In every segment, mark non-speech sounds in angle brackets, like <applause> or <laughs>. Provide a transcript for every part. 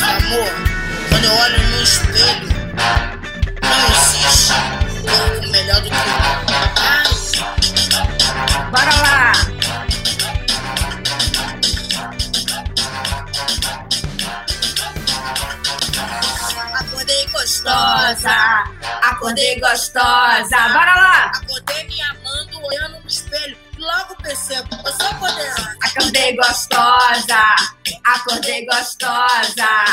Amor, quando eu olho no espelho, não existe corpo melhor do que o. Bora lá! Acordei gostosa, Acordei gostosa! Bora lá! acordei me amando, olhando no espelho. Logo percebo, eu sou poderosa. Acordei gostosa! Acordei gostosa!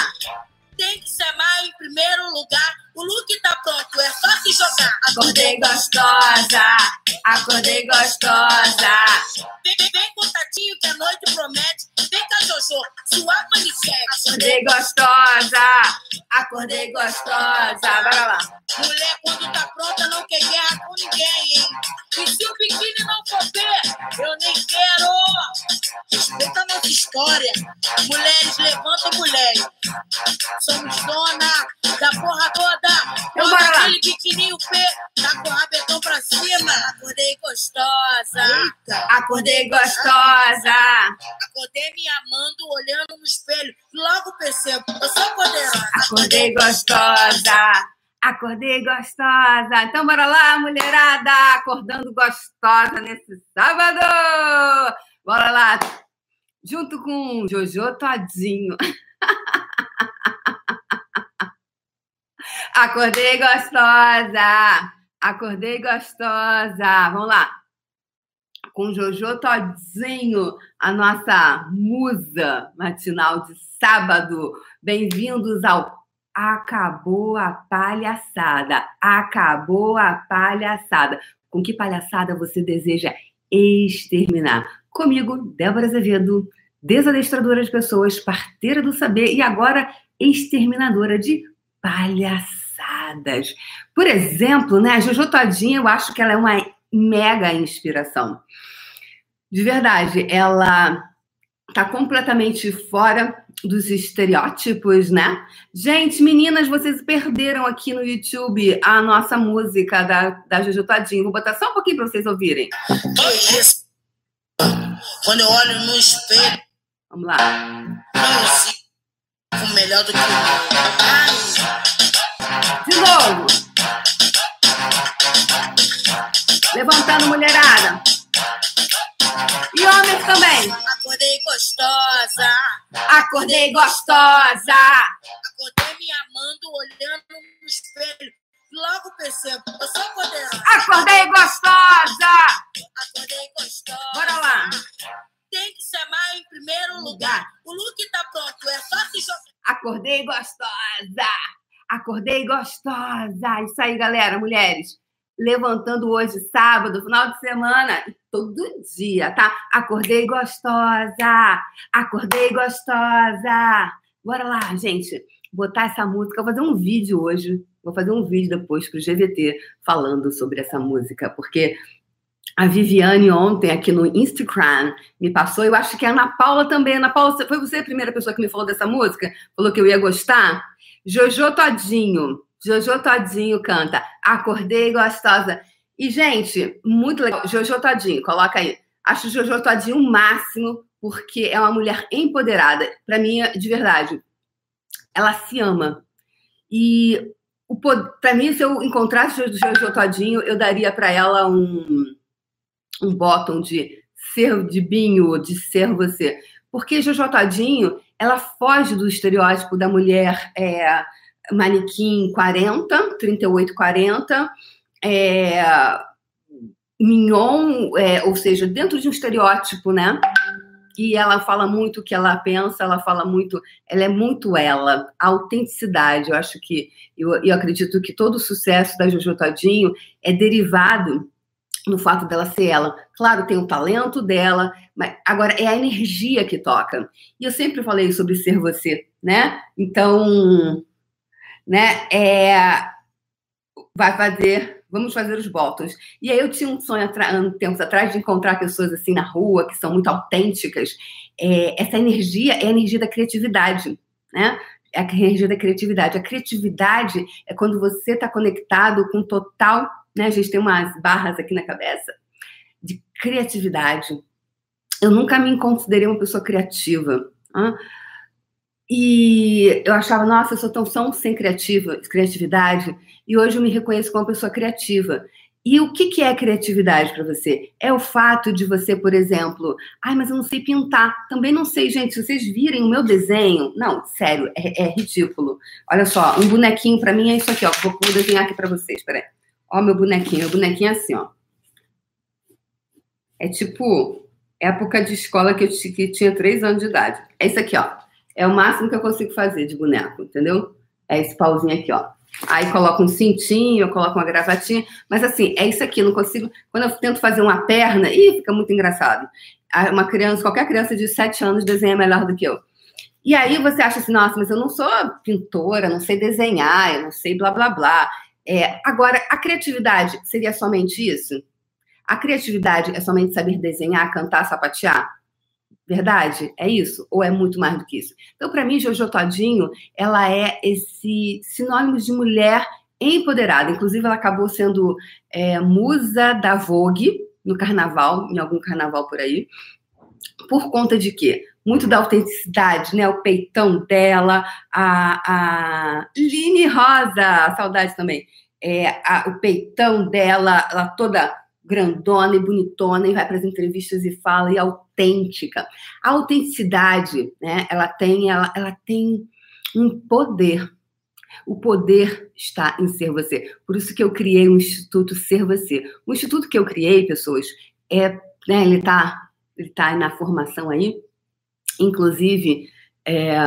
Tem que se amar em primeiro lugar. O look tá pronto, é só se jogar. Acordei gostosa! Acordei gostosa! Vem, vem, vem contatinho que a noite promete. Vem com a Jojo, sua manifeste. Acordei gostosa! Acordei gostosa! Bora lá! Mulher, quando tá pronta, não quer guerra com ninguém, hein? E se o biquíni não for ver, eu nem quero. Respeita a nossa história. Mulheres levantam mulheres. Somos dona da porra toda. Então bora lá. aquele biquininho P, tá com o rabetão pra cima. Acordei gostosa. Acordei gostosa! Acordei me amando, olhando no espelho. Logo percebo, eu sou poderosa. Acordei gostosa! Acordei gostosa! Então bora lá, mulherada! Acordando gostosa nesse sábado! Bora lá! Junto com Jojo Todinho. <laughs> Acordei gostosa! Acordei gostosa! Vamos lá! Com Jojo Todinho, a nossa musa matinal de sábado. Bem-vindos ao Acabou a Palhaçada. Acabou a Palhaçada. Com que palhaçada você deseja exterminar? Comigo, Débora Azevedo, desadestradora de pessoas, parteira do saber e agora exterminadora de palhaçadas. Por exemplo, né, a Jojo Todinho, eu acho que ela é uma mega inspiração. De verdade, ela tá completamente fora dos estereótipos, né? Gente, meninas, vocês perderam aqui no YouTube a nossa música da, da Jojo Todinho. Vou botar só um pouquinho para vocês ouvirem. Quando eu olho no espelho, Vamos lá. existe corpo melhor do que o De novo. Levantando mulherada. E homens também. acordei gostosa. Acordei gostosa. Acordei me amando, olhando no espelho. Logo percebo, eu sou poderosa. Acordei gostosa. Acordei gostosa. Bora lá. Tem que se amar em primeiro lugar. O look tá pronto, é só se jogar. Acordei gostosa. Acordei gostosa. Isso aí, galera, mulheres. Levantando hoje, sábado, final de semana, todo dia, tá? Acordei gostosa. Acordei gostosa. Bora lá, gente. Botar essa música. Vou fazer um vídeo hoje. Vou fazer um vídeo depois pro GVT falando sobre essa música, porque a Viviane ontem aqui no Instagram me passou, eu acho que a Ana Paula também. Ana Paula, foi você a primeira pessoa que me falou dessa música? Falou que eu ia gostar? Jojo Todinho. Jojo Todinho canta. Acordei gostosa. E, gente, muito legal. Jojo Todinho, coloca aí. Acho Jojo Todinho o máximo, porque é uma mulher empoderada. Para mim, de verdade, ela se ama. E para mim, se eu encontrasse Jojo Todinho, eu daria para ela um um bottom de ser de binho, de ser você. Porque Jojo Todinho, ela foge do estereótipo da mulher é, manequim 40, 38, 40, é, mignon, é, ou seja, dentro de um estereótipo, né? E ela fala muito o que ela pensa, ela fala muito, ela é muito ela, a autenticidade. Eu acho que, eu, eu acredito que todo o sucesso da Jojo Todinho é derivado no fato dela ser ela. Claro, tem o talento dela, mas agora é a energia que toca. E eu sempre falei sobre ser você, né? Então, né, é, vai fazer, vamos fazer os votos. E aí eu tinha um sonho há tempos atrás de encontrar pessoas assim na rua que são muito autênticas. É, essa energia é a energia da criatividade, né? É a energia da criatividade. A criatividade é quando você está conectado com total né? A gente tem umas barras aqui na cabeça de criatividade. Eu nunca me considerei uma pessoa criativa. Hein? E eu achava, nossa, eu sou tão, tão sem criativa, criatividade, e hoje eu me reconheço como uma pessoa criativa. E o que, que é criatividade para você? É o fato de você, por exemplo, ai, mas eu não sei pintar. Também não sei, gente. Se vocês virem o meu desenho, não, sério, é, é ridículo. Olha só, um bonequinho para mim é isso aqui, ó. Vou, vou desenhar aqui para vocês, peraí. Ó, meu bonequinho. Meu bonequinho é assim, ó. É tipo época de escola que eu que tinha três anos de idade. É isso aqui, ó. É o máximo que eu consigo fazer de boneco, entendeu? É esse pauzinho aqui, ó. Aí coloco um cintinho, eu coloco uma gravatinha, mas assim, é isso aqui, não consigo. Quando eu tento fazer uma perna, ih, fica muito engraçado. Uma criança, qualquer criança de 7 anos desenha melhor do que eu. E aí você acha assim, nossa, mas eu não sou pintora, não sei desenhar, eu não sei blá blá blá. É, agora, a criatividade seria somente isso? A criatividade é somente saber desenhar, cantar, sapatear? Verdade? É isso? Ou é muito mais do que isso? Então, para mim, Jojo Todinho, ela é esse sinônimo de mulher empoderada. Inclusive, ela acabou sendo é, musa da Vogue no carnaval, em algum carnaval por aí. Por conta de quê? Muito da autenticidade, né? O peitão dela, a, a Line Rosa, saudade também. É, a, o peitão dela, ela toda grandona e bonitona e vai para as entrevistas e fala e autêntica. A autenticidade, né? Ela tem, ela, ela tem um poder. O poder está em ser você. Por isso que eu criei o Instituto Ser Você. O instituto que eu criei, pessoas, é, né, ele está ele tá na formação aí. Inclusive, é,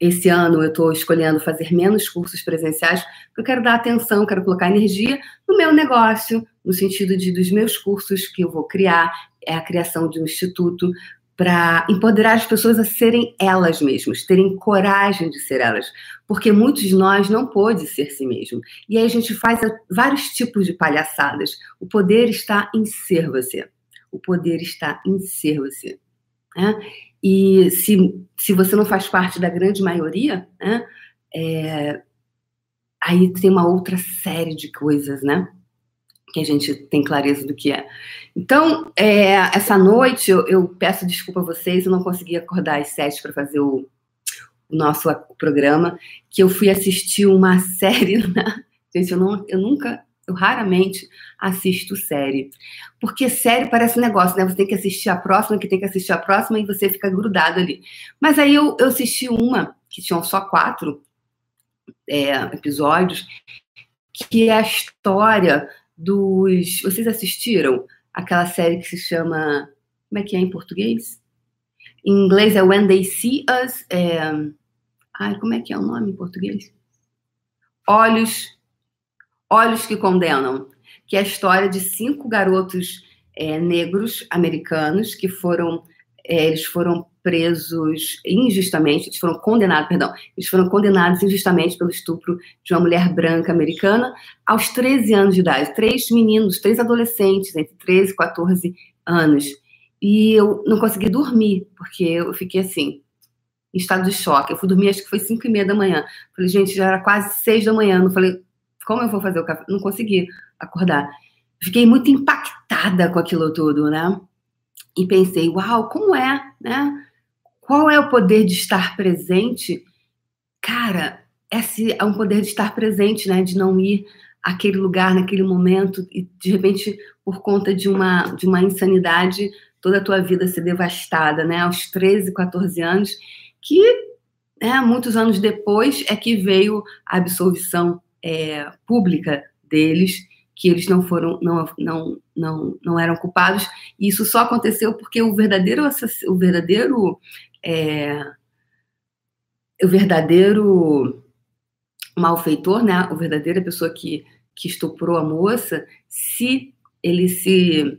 esse ano eu estou escolhendo fazer menos cursos presenciais, porque eu quero dar atenção, quero colocar energia no meu negócio, no sentido de dos meus cursos que eu vou criar, é a criação de um instituto para empoderar as pessoas a serem elas mesmas, terem coragem de ser elas, porque muitos de nós não pôde ser si mesmo. E aí a gente faz vários tipos de palhaçadas. O poder está em ser você. O poder está em ser você. Né? E se, se você não faz parte da grande maioria, né, é, aí tem uma outra série de coisas, né? Que a gente tem clareza do que é. Então, é, essa noite eu, eu, peço desculpa a vocês, eu não consegui acordar às sete para fazer o, o, nosso programa, que eu fui assistir uma <laughs> série. Né? Gente, eu, não, eu nunca eu raramente assisto série. Porque série parece um negócio, né? Você tem que assistir a próxima, que tem que assistir a próxima, e você fica grudado ali. Mas aí eu, eu assisti uma, que tinham só quatro é, episódios, que é a história dos. Vocês assistiram aquela série que se chama. Como é que é em português? Em inglês é When They See Us. É... Ai, como é que é o nome em português? Olhos Olhos que Condenam, que é a história de cinco garotos é, negros americanos que foram é, eles foram presos injustamente, eles foram condenados, perdão, eles foram condenados injustamente pelo estupro de uma mulher branca americana aos 13 anos de idade. Três meninos, três adolescentes, entre 13 e 14 anos. E eu não consegui dormir, porque eu fiquei assim, em estado de choque. Eu fui dormir, acho que foi 5 e meia da manhã. Falei, gente, já era quase 6 da manhã. Não falei, como eu vou fazer o café? Não consegui acordar. Fiquei muito impactada com aquilo tudo, né? E pensei, uau, como é, né? Qual é o poder de estar presente? Cara, esse é um poder de estar presente, né? De não ir àquele lugar naquele momento e de repente por conta de uma de uma insanidade toda a tua vida ser devastada, né? Aos 13, 14 anos, que né, muitos anos depois é que veio a absolvição é, pública deles que eles não foram não, não, não, não eram culpados. E isso só aconteceu porque o verdadeiro o verdadeiro é, o verdadeiro malfeitor né o verdadeira pessoa que que estuprou a moça se ele se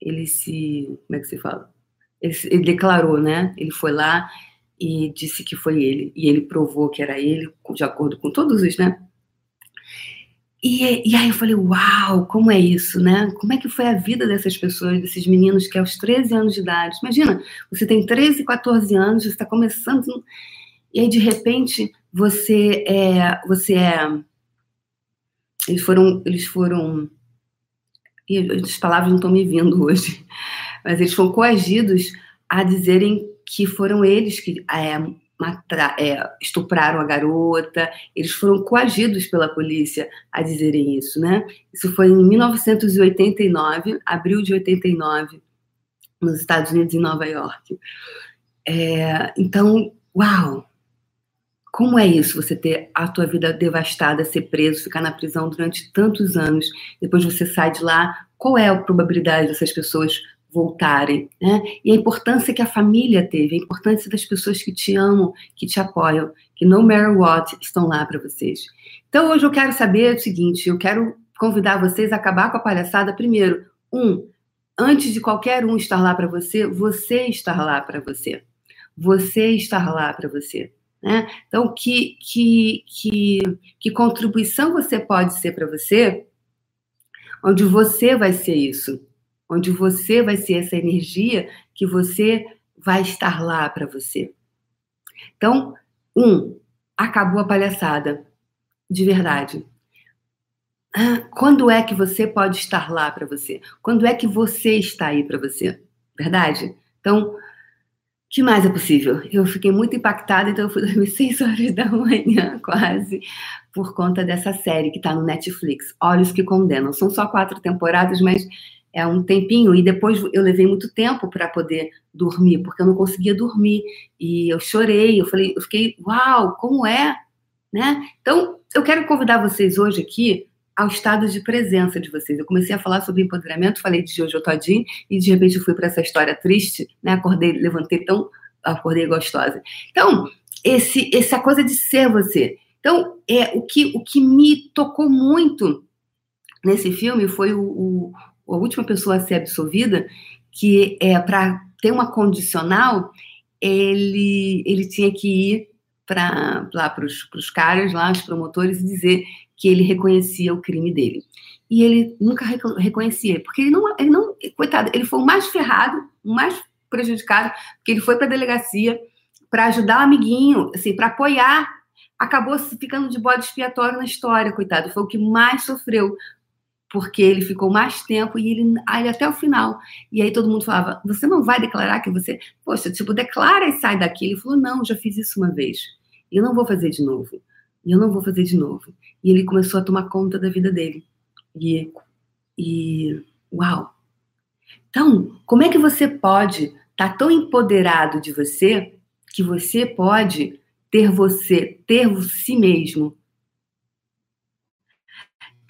ele se como é que se fala? Ele, ele declarou né ele foi lá e disse que foi ele. E ele provou que era ele, de acordo com todos os, né? E, e aí eu falei, uau, como é isso, né? Como é que foi a vida dessas pessoas, desses meninos que aos 13 anos de idade, imagina, você tem 13, 14 anos, você está começando, e aí de repente você é, você é, eles foram, eles foram, e as palavras não estão me vindo hoje, mas eles foram coagidos a dizerem que foram eles que é, é, estupraram a garota, eles foram coagidos pela polícia a dizerem isso, né? Isso foi em 1989, abril de 89, nos Estados Unidos, em Nova York. É, então, uau! Como é isso, você ter a tua vida devastada, ser preso, ficar na prisão durante tantos anos, depois você sai de lá, qual é a probabilidade dessas pessoas voltarem, né? E a importância que a família teve, a importância das pessoas que te amam, que te apoiam, que no matter what estão lá para vocês. Então hoje eu quero saber o seguinte, eu quero convidar vocês a acabar com a palhaçada primeiro. Um, antes de qualquer um estar lá para você, você estar lá para você. Você estar lá para você. Né? Então, que, que, que, que contribuição você pode ser para você, onde você vai ser isso, onde você vai ser essa energia que você vai estar lá para você. Então, um, acabou a palhaçada, de verdade. Ah, quando é que você pode estar lá para você? Quando é que você está aí para você? Verdade? Então, que mais é possível? Eu fiquei muito impactada, então eu fui dormir <laughs> 6 horas da manhã, quase, por conta dessa série que está no Netflix, Olhos que Condenam. São só quatro temporadas, mas é um tempinho. E depois eu levei muito tempo para poder dormir, porque eu não conseguia dormir. E eu chorei, eu falei, eu fiquei, uau, como é? Né? Então, eu quero convidar vocês hoje aqui ao estado de presença de vocês. Eu comecei a falar sobre empoderamento, falei de Jojo Todinho e de repente eu fui para essa história triste, né? Acordei, levantei tão, acordei gostosa. Então, esse essa coisa de ser você. Então, é o que o que me tocou muito nesse filme foi o, o a última pessoa a ser absolvida, que é para ter uma condicional, ele ele tinha que ir para lá para os caras lá, os promotores, e dizer que ele reconhecia o crime dele. E ele nunca reconhecia, porque ele não, ele não, coitado, ele foi o mais ferrado, o mais prejudicado, porque ele foi para a delegacia para ajudar o amiguinho, assim, para apoiar, acabou ficando de bode expiatório na história, coitado, foi o que mais sofreu, porque ele ficou mais tempo e ele, aí até o final. E aí todo mundo falava: "Você não vai declarar que você, poxa, tipo, declara e sai daqui". Ele falou: "Não, já fiz isso uma vez. Eu não vou fazer de novo". Eu não vou fazer de novo. E ele começou a tomar conta da vida dele. E, e uau! Então, como é que você pode estar tá tão empoderado de você que você pode ter você, ter si mesmo?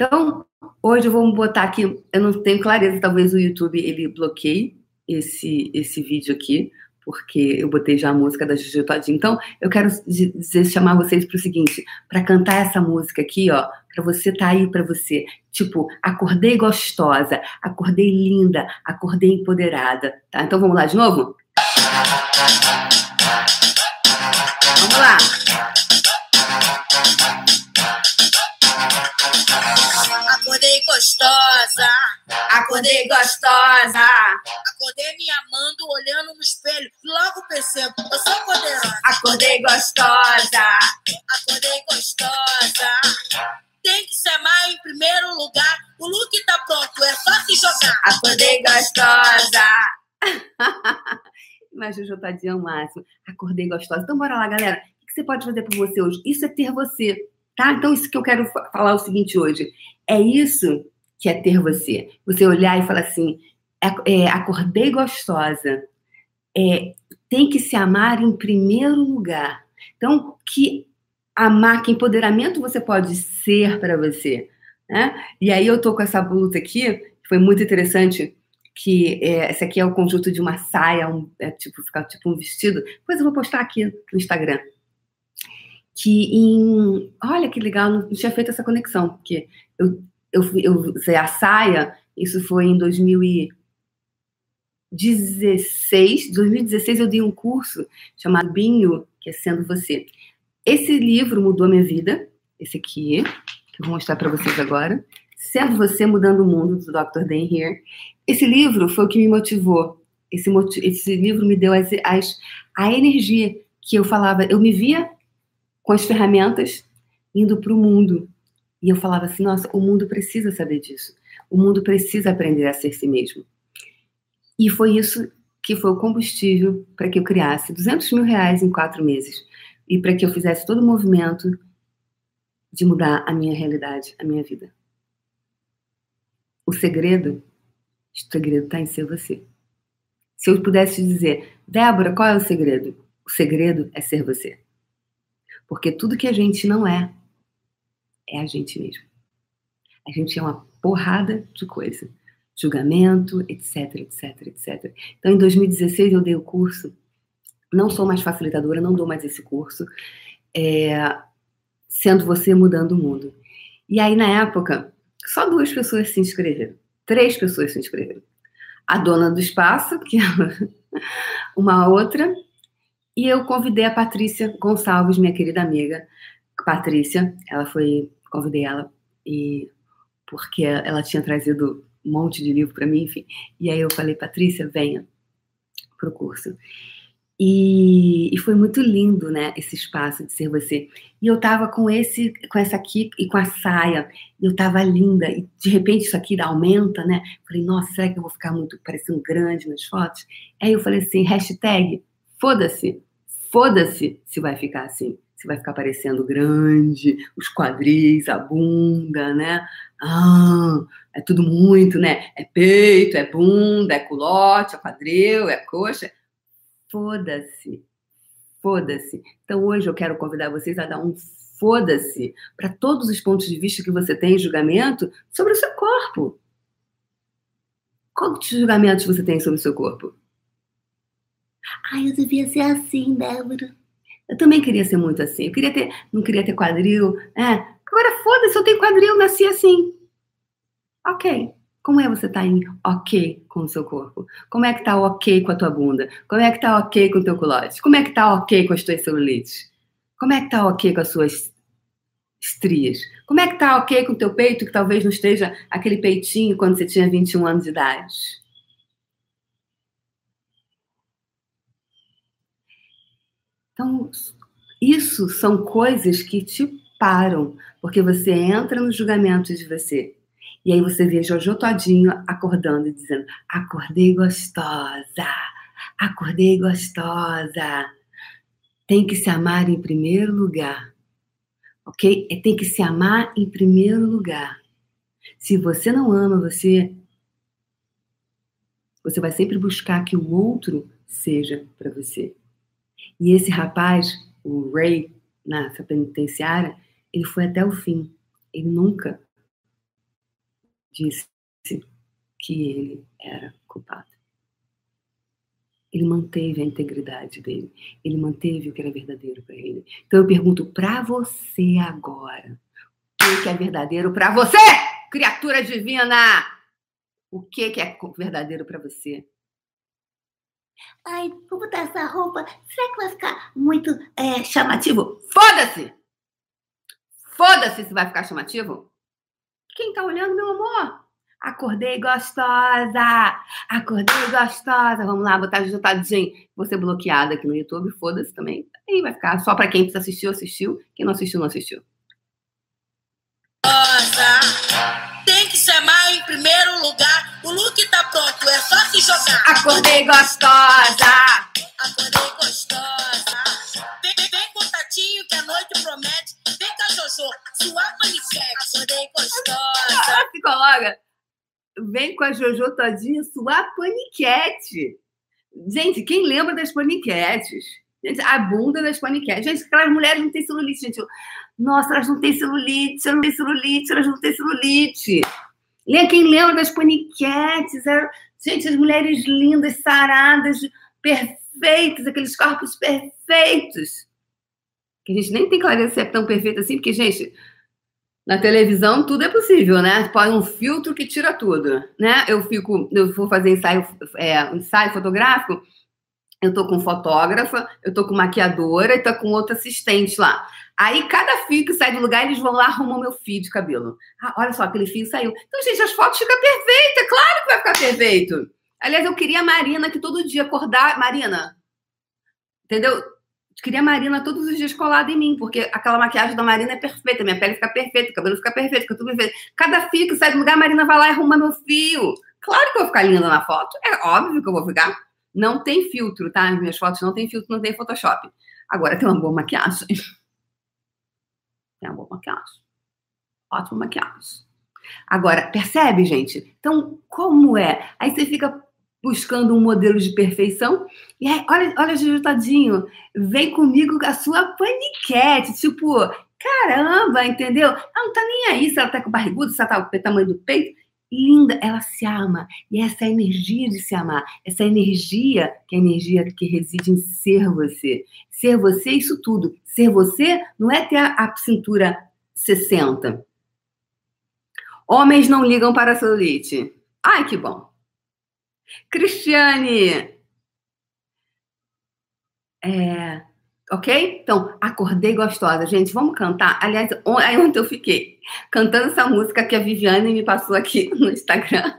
Então, hoje eu vou botar aqui, eu não tenho clareza, talvez o YouTube ele bloqueie esse, esse vídeo aqui, porque eu botei já a música da Juju Todinho. Então, eu quero dizer, chamar vocês para o seguinte, para cantar essa música aqui, ó, para você tá aí para você, tipo, acordei gostosa, acordei linda, acordei empoderada, tá? Então vamos lá de novo? Vamos lá. Acordei gostosa. Acordei gostosa. Acordei me amando, olhando no espelho. Logo percebo, eu sou poderosa. Acordei gostosa. Acordei gostosa. Tem que se amar em primeiro lugar. O look tá pronto, é só se jogar. Acordei gostosa. <laughs> Mas o Jotadinho é o máximo. Acordei gostosa. Então, bora lá, galera. O que você pode fazer por você hoje? Isso é ter você. Tá? Então, isso que eu quero falar é o seguinte hoje. É isso que é ter você. Você olhar e falar assim: é, é, acordei gostosa. É, tem que se amar em primeiro lugar. Então, que amar, que empoderamento você pode ser para você. Né? E aí eu tô com essa blusa aqui, foi muito interessante, que é, esse aqui é o conjunto de uma saia, um, é, tipo, ficar tipo um vestido. Depois eu vou postar aqui no Instagram que em. Olha que legal, não tinha feito essa conexão, porque eu, eu, eu usei a saia, isso foi em 2016. 2016 eu dei um curso chamado Binho, que é Sendo Você. Esse livro mudou a minha vida, esse aqui, que eu vou mostrar para vocês agora. Sendo Você Mudando o Mundo, do Dr. Dan Here. Esse livro foi o que me motivou. Esse, esse livro me deu as, as, a energia que eu falava. Eu me via com as ferramentas indo para o mundo. E eu falava assim: nossa, o mundo precisa saber disso. O mundo precisa aprender a ser si mesmo. E foi isso que foi o combustível para que eu criasse 200 mil reais em quatro meses e para que eu fizesse todo o movimento de mudar a minha realidade, a minha vida. O segredo, o segredo está em ser você. Se eu pudesse dizer, Débora, qual é o segredo? O segredo é ser você. Porque tudo que a gente não é, é a gente mesmo. A gente é uma porrada de coisa. Julgamento, etc, etc, etc. Então, em 2016, eu dei o curso. Não sou mais facilitadora, não dou mais esse curso. É, sendo você mudando o mundo. E aí, na época, só duas pessoas se inscreveram. Três pessoas se inscreveram. A dona do espaço, que é <laughs> uma outra, e eu convidei a Patrícia Gonçalves, minha querida amiga. Patrícia, ela foi, convidei ela e porque ela tinha trazido um monte de livro para mim, enfim. E aí eu falei, Patrícia, venha para o curso. E, e, foi muito lindo, né, esse espaço de ser você. E eu tava com esse, com essa aqui e com a saia, e eu tava linda, e de repente isso aqui aumenta, né? Falei, nossa, será que eu vou ficar muito parecendo grande nas fotos? Aí eu falei assim, hashtag, foda-se, Foda-se se vai ficar assim. Se vai ficar parecendo grande, os quadris, a bunda, né? Ah, é tudo muito, né? É peito, é bunda, é culote, é quadril, é coxa. Foda-se. Foda-se. Então hoje eu quero convidar vocês a dar um foda-se para todos os pontos de vista que você tem em julgamento sobre o seu corpo. Quantos julgamentos você tem sobre o seu corpo? Ai, eu devia ser assim, Débora. Eu também queria ser muito assim. Eu queria ter, não queria ter quadril. É. Agora, foda-se, eu tenho quadril, nasci assim. Ok. Como é você tá em ok com o seu corpo? Como é que tá ok com a tua bunda? Como é que tá ok com o teu culote? Como é que tá ok com as tuas celulites? Como é que tá ok com as suas estrias? Como é que tá ok com o teu peito, que talvez não esteja aquele peitinho quando você tinha 21 anos de idade? Então, isso são coisas que te param, porque você entra no julgamento de você. E aí você vê Jojo todinho acordando e dizendo: acordei gostosa, acordei gostosa. Tem que se amar em primeiro lugar. Ok? É, tem que se amar em primeiro lugar. Se você não ama você, você vai sempre buscar que o outro seja para você. E esse rapaz, o Ray, nessa penitenciária, ele foi até o fim. Ele nunca disse que ele era culpado. Ele manteve a integridade dele. Ele manteve o que era verdadeiro para ele. Então eu pergunto para você agora: o que é verdadeiro para você, criatura divina? O que é verdadeiro para você? Ai, vou botar essa roupa. Será que vai ficar muito é, chamativo? Foda-se! Foda-se se vai ficar chamativo. Quem tá olhando, meu amor? Acordei gostosa! Acordei gostosa! Vamos lá, botar ajustadinho. Vou ser bloqueada aqui no YouTube, foda-se também. Aí vai ficar só para quem assistiu, assistiu. Quem não assistiu, não assistiu. Tem que chamar em primeiro lugar o look tá pronto, é só se jogar. Acordei gostosa. Acordei gostosa. Vem, vem, com o Tatinho que a noite promete. Vem com a Jojo, sua paniquete. Acordei gostosa. Psicóloga. Vem com a Jojo todinha, sua paniquete. Gente, quem lembra das paniquetes? Gente, a bunda das paniquetes. Gente, aquelas mulheres não têm celulite, gente. Nossa, elas não têm celulite, elas não têm celulite, elas não têm celulite. Quem lembra das paniquetes? Eram, gente, as mulheres lindas, saradas, perfeitas, aqueles corpos perfeitos. Que a gente nem tem clareza se é tão perfeito assim, porque, gente, na televisão tudo é possível, né? Põe um filtro que tira tudo, né? Eu fico, eu vou fazer ensaio, é, ensaio fotográfico, eu tô com fotógrafa, eu tô com maquiadora e tô com outro assistente lá. Aí, cada fio que sai do lugar, eles vão lá arrumar meu fio de cabelo. Ah, olha só, aquele fio saiu. Então, gente, as fotos ficam perfeitas. Claro que vai ficar perfeito. Aliás, eu queria a Marina que todo dia acordar. Marina, entendeu? Eu queria a Marina todos os dias colada em mim, porque aquela maquiagem da Marina é perfeita, minha pele fica perfeita, o cabelo fica perfeito, fica tudo perfeito. Cada fio que sai do lugar, a Marina vai lá e arruma meu fio. Claro que eu vou ficar linda na foto. É óbvio que eu vou ficar. Não tem filtro, tá? As minhas fotos não tem filtro, não tem Photoshop. Agora tem uma boa maquiagem. Tem uma boa maquiagem. Ótima maquiagem. Agora, percebe, gente? Então, como é? Aí você fica buscando um modelo de perfeição. E aí, olha, olha, Juju Tadinho, vem comigo com a sua paniquete. Tipo, caramba, entendeu? Ela não tá nem aí se ela tá com barrigudo, se ela tá com o tamanho do peito. Linda, ela se ama. E essa é energia de se amar. Essa energia, que é a energia que reside em ser você. Ser você, isso tudo. Ser você não é ter a, a cintura 60. Homens não ligam para a celulite. Ai, que bom. Cristiane. É, ok? Então, acordei gostosa. Gente, vamos cantar. Aliás, aí ontem eu fiquei cantando essa música que a Viviane me passou aqui <laughs> no Instagram.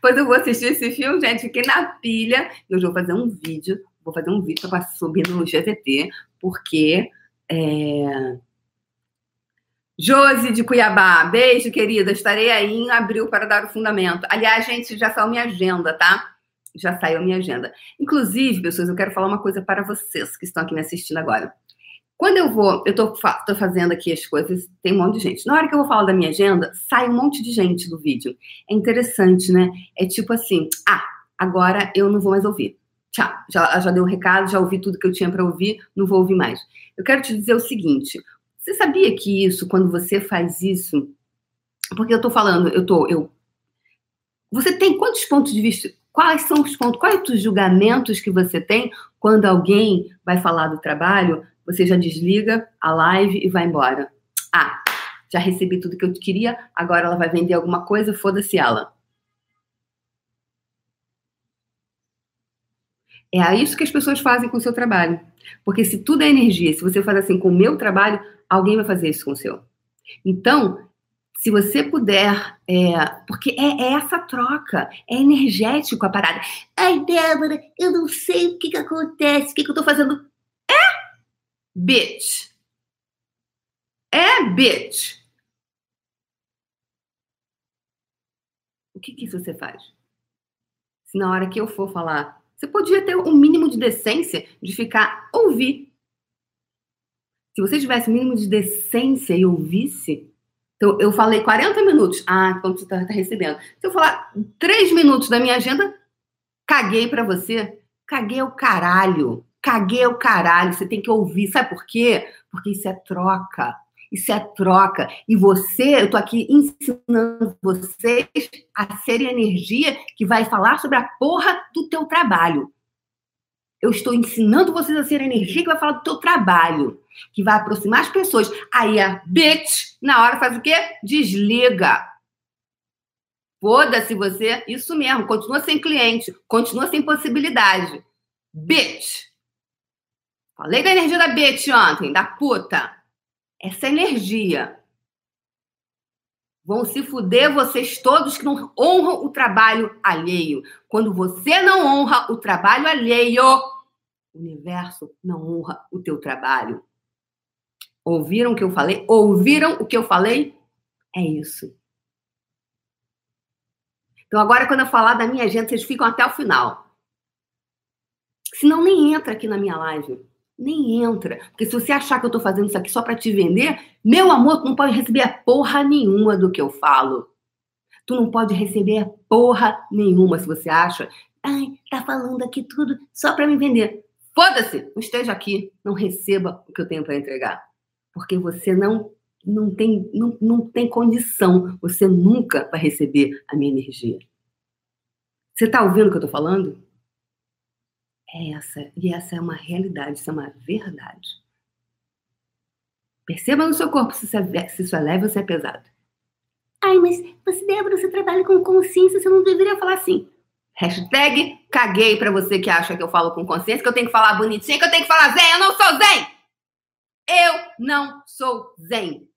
Pois eu vou assistir esse filme, gente. Fiquei na pilha. Eu vou fazer um vídeo. Vou fazer um vídeo para subir no GVT, porque. É... Josi de Cuiabá, beijo, querida. Estarei aí em abril para dar o fundamento. Aliás, gente, já saiu minha agenda, tá? Já saiu minha agenda. Inclusive, pessoas, eu quero falar uma coisa para vocês que estão aqui me assistindo agora. Quando eu vou, eu tô, tô, fazendo aqui as coisas, tem um monte de gente. Na hora que eu vou falar da minha agenda, sai um monte de gente do vídeo. É interessante, né? É tipo assim, ah, agora eu não vou mais ouvir. Tchau, já, já dei um recado, já ouvi tudo que eu tinha para ouvir, não vou ouvir mais. Eu quero te dizer o seguinte: você sabia que isso, quando você faz isso, porque eu tô falando, eu tô, eu. Você tem quantos pontos de vista? Quais são os pontos? Quais os julgamentos que você tem quando alguém vai falar do trabalho? Você já desliga a live e vai embora. Ah, já recebi tudo que eu queria, agora ela vai vender alguma coisa, foda-se ela. É isso que as pessoas fazem com o seu trabalho. Porque se tudo é energia, se você faz assim com o meu trabalho, alguém vai fazer isso com o seu. Então, se você puder, é, porque é, é, essa troca, é energético a parada. Ai, Débora, eu não sei o que, que acontece, o que, que eu tô fazendo. É bitch. É bitch. O que, que isso você faz? Se na hora que eu for falar, você podia ter um mínimo de decência de ficar ouvir se você tivesse mínimo de decência e ouvisse, então eu falei 40 minutos, ah, quanto você está tá recebendo. Se eu falar 3 minutos da minha agenda, caguei para você. Caguei o caralho. Caguei o caralho. Você tem que ouvir. Sabe por quê? Porque isso é troca. Isso é troca. E você, eu tô aqui ensinando vocês a ser energia que vai falar sobre a porra do teu trabalho. Eu estou ensinando vocês a ser energia que vai falar do teu trabalho, que vai aproximar as pessoas. Aí a bitch, na hora, faz o quê? Desliga. Foda-se você. Isso mesmo, continua sem cliente, continua sem possibilidade. Bitch. Falei da energia da bitch ontem, da puta. Essa energia. Vão se fuder vocês todos que não honram o trabalho alheio. Quando você não honra o trabalho alheio, o universo não honra o teu trabalho. Ouviram o que eu falei? Ouviram o que eu falei? É isso. Então, agora, quando eu falar da minha agenda, vocês ficam até o final. Senão, nem entra aqui na minha live. Nem entra. Porque se você achar que eu tô fazendo isso aqui só para te vender, meu amor, tu não pode receber a porra nenhuma do que eu falo. Tu não pode receber a porra nenhuma se você acha. Ai, tá falando aqui tudo só para me vender. Foda-se, não esteja aqui, não receba o que eu tenho para entregar. Porque você não não tem, não, não tem condição, você nunca vai receber a minha energia. Você está ouvindo o que eu estou falando? É essa, e essa é uma realidade, isso é uma verdade. Perceba no seu corpo se isso é, se isso é leve ou se é pesado. Ai, mas você, Débora, você trabalha com consciência, você não deveria falar assim. Hashtag caguei pra você que acha que eu falo com consciência, que eu tenho que falar bonitinho, que eu tenho que falar zen. Eu não sou zen! Eu não sou zen.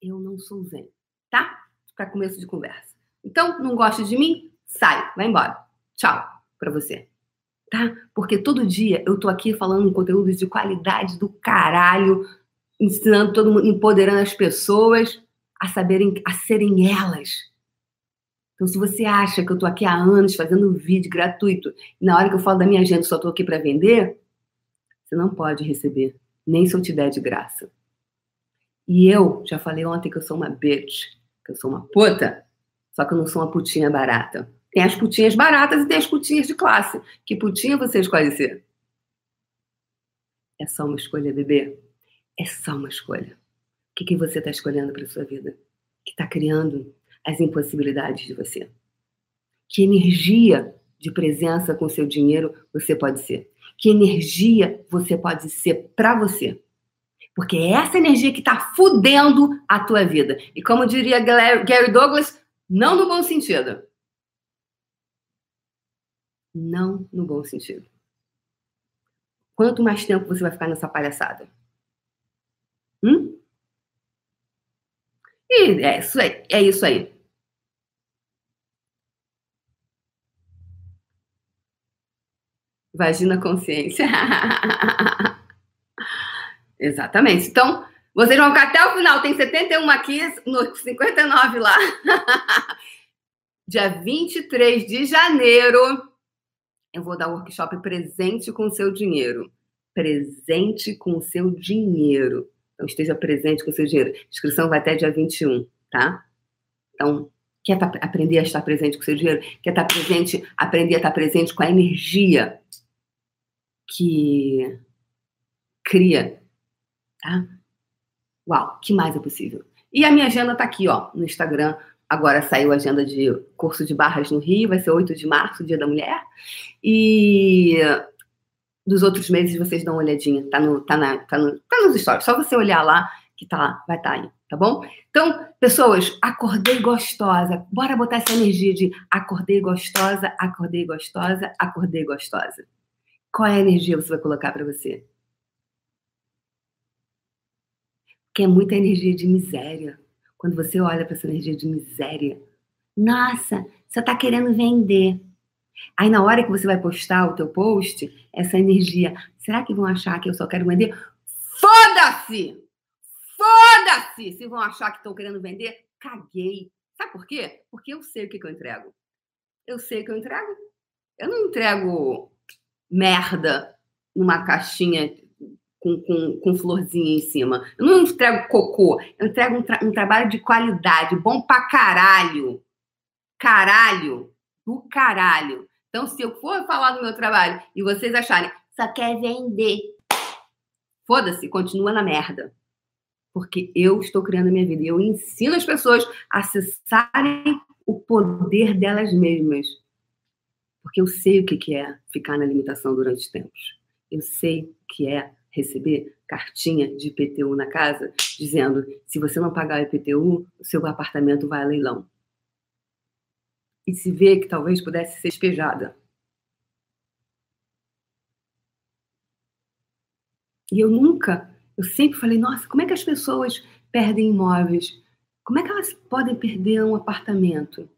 Eu não sou zen, tá? Para começo de conversa. Então, não gosta de mim? Sai, vai embora. Tchau pra você tá? Porque todo dia eu tô aqui falando um conteúdo de qualidade do caralho, ensinando todo mundo, empoderando as pessoas a saberem, a serem elas. Então, se você acha que eu estou aqui há anos fazendo um vídeo gratuito, e na hora que eu falo da minha agenda só estou aqui para vender, você não pode receber, nem se eu te der de graça. E eu já falei ontem que eu sou uma bitch, que eu sou uma puta, só que eu não sou uma putinha barata. Tem as putinhas baratas e tem as putinhas de classe. Que putinha você escolhe ser? É só uma escolha, bebê. É só uma escolha. O que, que você está escolhendo para sua vida? Que está criando as impossibilidades de você? Que energia de presença com seu dinheiro você pode ser? Que energia você pode ser para você? Porque é essa energia que está fudendo a tua vida. E como diria Gary Douglas, não no bom sentido. Não no bom sentido. Quanto mais tempo você vai ficar nessa palhaçada? Hum? E é isso aí. É isso aí. Vagina consciência. <laughs> Exatamente. Então, vocês vão ficar até o final. Tem 71 aqui, no 59 lá. <laughs> Dia 23 de janeiro, eu vou dar workshop presente com o seu dinheiro. Presente com o seu dinheiro. Então, esteja presente com o seu dinheiro. Inscrição vai até dia 21, tá? Então, quer tá, aprender a estar presente com o seu dinheiro? Quer estar tá presente, aprender a estar presente com a energia que cria, tá? Uau, que mais é possível? E a minha agenda tá aqui, ó, no Instagram. Agora saiu a agenda de curso de barras no Rio, vai ser 8 de março, Dia da Mulher. E dos outros meses vocês dão uma olhadinha, tá, no, tá, na, tá, no, tá nos stories. Só você olhar lá que tá lá, vai estar tá aí, tá bom? Então, pessoas, acordei gostosa. Bora botar essa energia de acordei gostosa, acordei gostosa, acordei gostosa. Qual é a energia que você vai colocar para você? Porque é muita energia de miséria. Quando você olha para essa energia de miséria, nossa, você está querendo vender. Aí na hora que você vai postar o teu post, essa energia, será que vão achar que eu só quero vender? Foda-se! Foda-se! Se vão achar que estão querendo vender, caguei. Sabe por quê? Porque eu sei o que, que eu entrego. Eu sei o que eu entrego. Eu não entrego merda numa caixinha com, com, com florzinha em cima. Eu não entrego cocô, eu entrego um, tra um trabalho de qualidade, bom pra caralho. Caralho, do caralho. Então, se eu for falar do meu trabalho e vocês acharem, só quer vender, foda-se, continua na merda. Porque eu estou criando a minha vida e eu ensino as pessoas a acessarem o poder delas mesmas. Porque eu sei o que é ficar na limitação durante tempos. Eu sei que é receber cartinha de IPTU na casa dizendo: se você não pagar o IPTU, o seu apartamento vai a leilão. E se vê que talvez pudesse ser despejada. E eu nunca, eu sempre falei: nossa, como é que as pessoas perdem imóveis? Como é que elas podem perder um apartamento?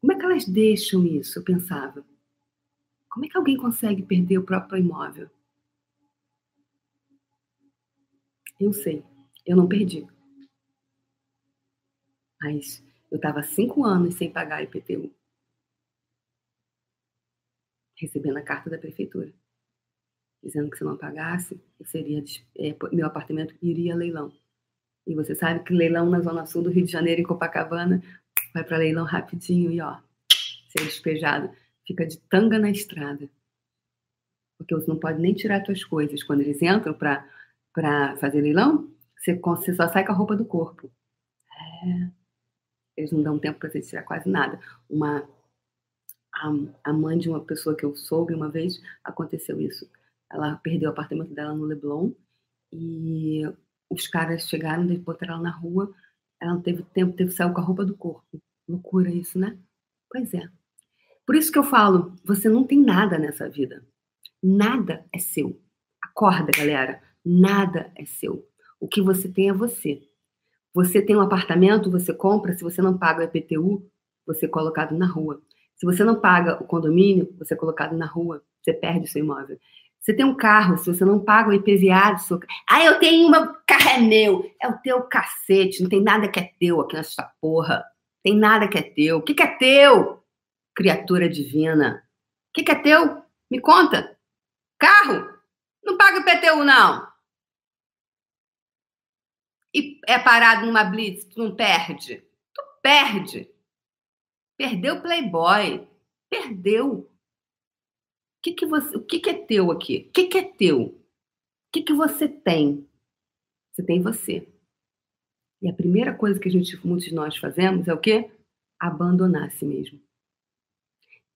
Como é que elas deixam isso? Eu pensava. Como é que alguém consegue perder o próprio imóvel? Eu sei, eu não perdi. Mas eu estava cinco anos sem pagar IPTU. Recebendo a carta da prefeitura. Dizendo que se não pagasse, seria, é, meu apartamento iria a leilão. E você sabe que leilão na Zona Sul do Rio de Janeiro, em Copacabana, vai para leilão rapidinho e ó, ser despejado fica de tanga na estrada. Porque você não pode nem tirar suas coisas. Quando eles entram para fazer leilão, você, só sai com a roupa do corpo. É. Eles não dão tempo para você tirar quase nada. Uma a, a, mãe de uma pessoa que eu soube uma vez, aconteceu isso. Ela perdeu o apartamento dela no Leblon e os caras chegaram, botaram ela na rua. Ela não teve tempo, teve sair com a roupa do corpo. Loucura isso, né? Pois é. Por isso que eu falo, você não tem nada nessa vida. Nada é seu. Acorda, galera. Nada é seu. O que você tem é você. Você tem um apartamento, você compra, se você não paga o IPTU, você é colocado na rua. Se você não paga o condomínio, você é colocado na rua, você perde o seu imóvel. Você tem um carro, se você não paga o IPVA do seu Ah, eu tenho uma carro é meu. É o teu cacete, não tem nada que é teu aqui nessa porra. Tem nada que é teu. O que, que é teu, criatura divina? O que, que é teu? Me conta. Carro? Não paga PTU, não. E é parado numa blitz, tu não perde. Tu perde. Perdeu Playboy. Perdeu. O que, que, você, o que, que é teu aqui? O que, que é teu? O que, que você tem? Você tem você. E a primeira coisa que a gente, muitos de nós fazemos é o quê? Abandonar a si mesmo.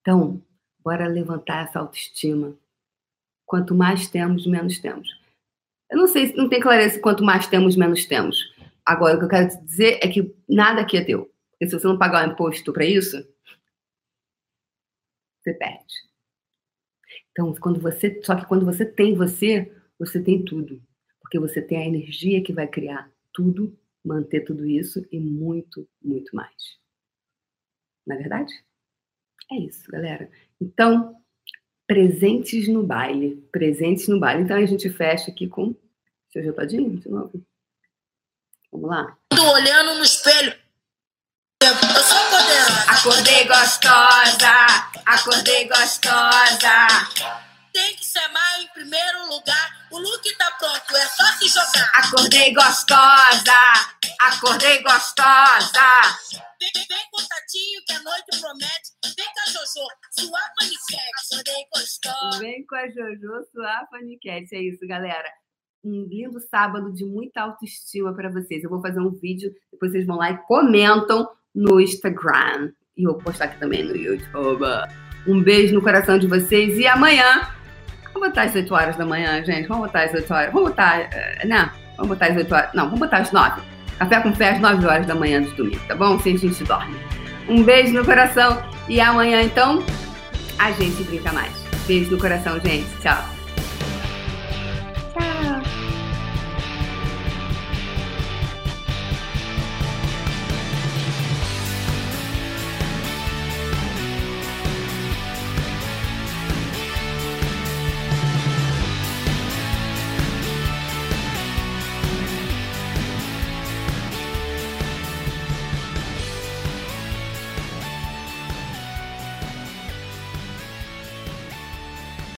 Então, bora levantar essa autoestima. Quanto mais temos, menos temos. Eu não sei, não tem clareza quanto mais temos, menos temos. Agora, o que eu quero te dizer é que nada aqui é teu. Porque se você não pagar o imposto para isso, você perde. Então, quando você, só que quando você tem você, você tem tudo, porque você tem a energia que vai criar tudo, manter tudo isso e muito, muito mais. Não é verdade? É isso, galera. Então, presentes no baile, presentes no baile. Então a gente fecha aqui com seu Jotadinho de novo. Vamos lá. Tô olhando no espelho. Eu sou poderosa. Acordei gostosa, acordei gostosa. Tem que se amar em primeiro lugar. O look tá pronto, é só se jogar. Acordei gostosa, acordei gostosa. Vem, vem com o Tatinho que a noite promete. Vem com a Jojo, suar paniquete. Acordei gostosa. Vem com a Jojo suar paniquete. É isso, galera. Um lindo sábado de muita autoestima para vocês. Eu vou fazer um vídeo, depois vocês vão lá e comentam no Instagram. E eu vou postar aqui também no YouTube. Um beijo no coração de vocês. E amanhã, vamos botar às 8 horas da manhã, gente. Vamos botar às 8 horas. Vamos botar, uh, né? Vamos botar às 8 horas. Não, vamos botar às 9. Café com fé às 9 horas da manhã do domingo, tá bom? Se a gente dorme. Um beijo no coração. E amanhã, então, a gente brinca mais. Beijo no coração, gente. Tchau.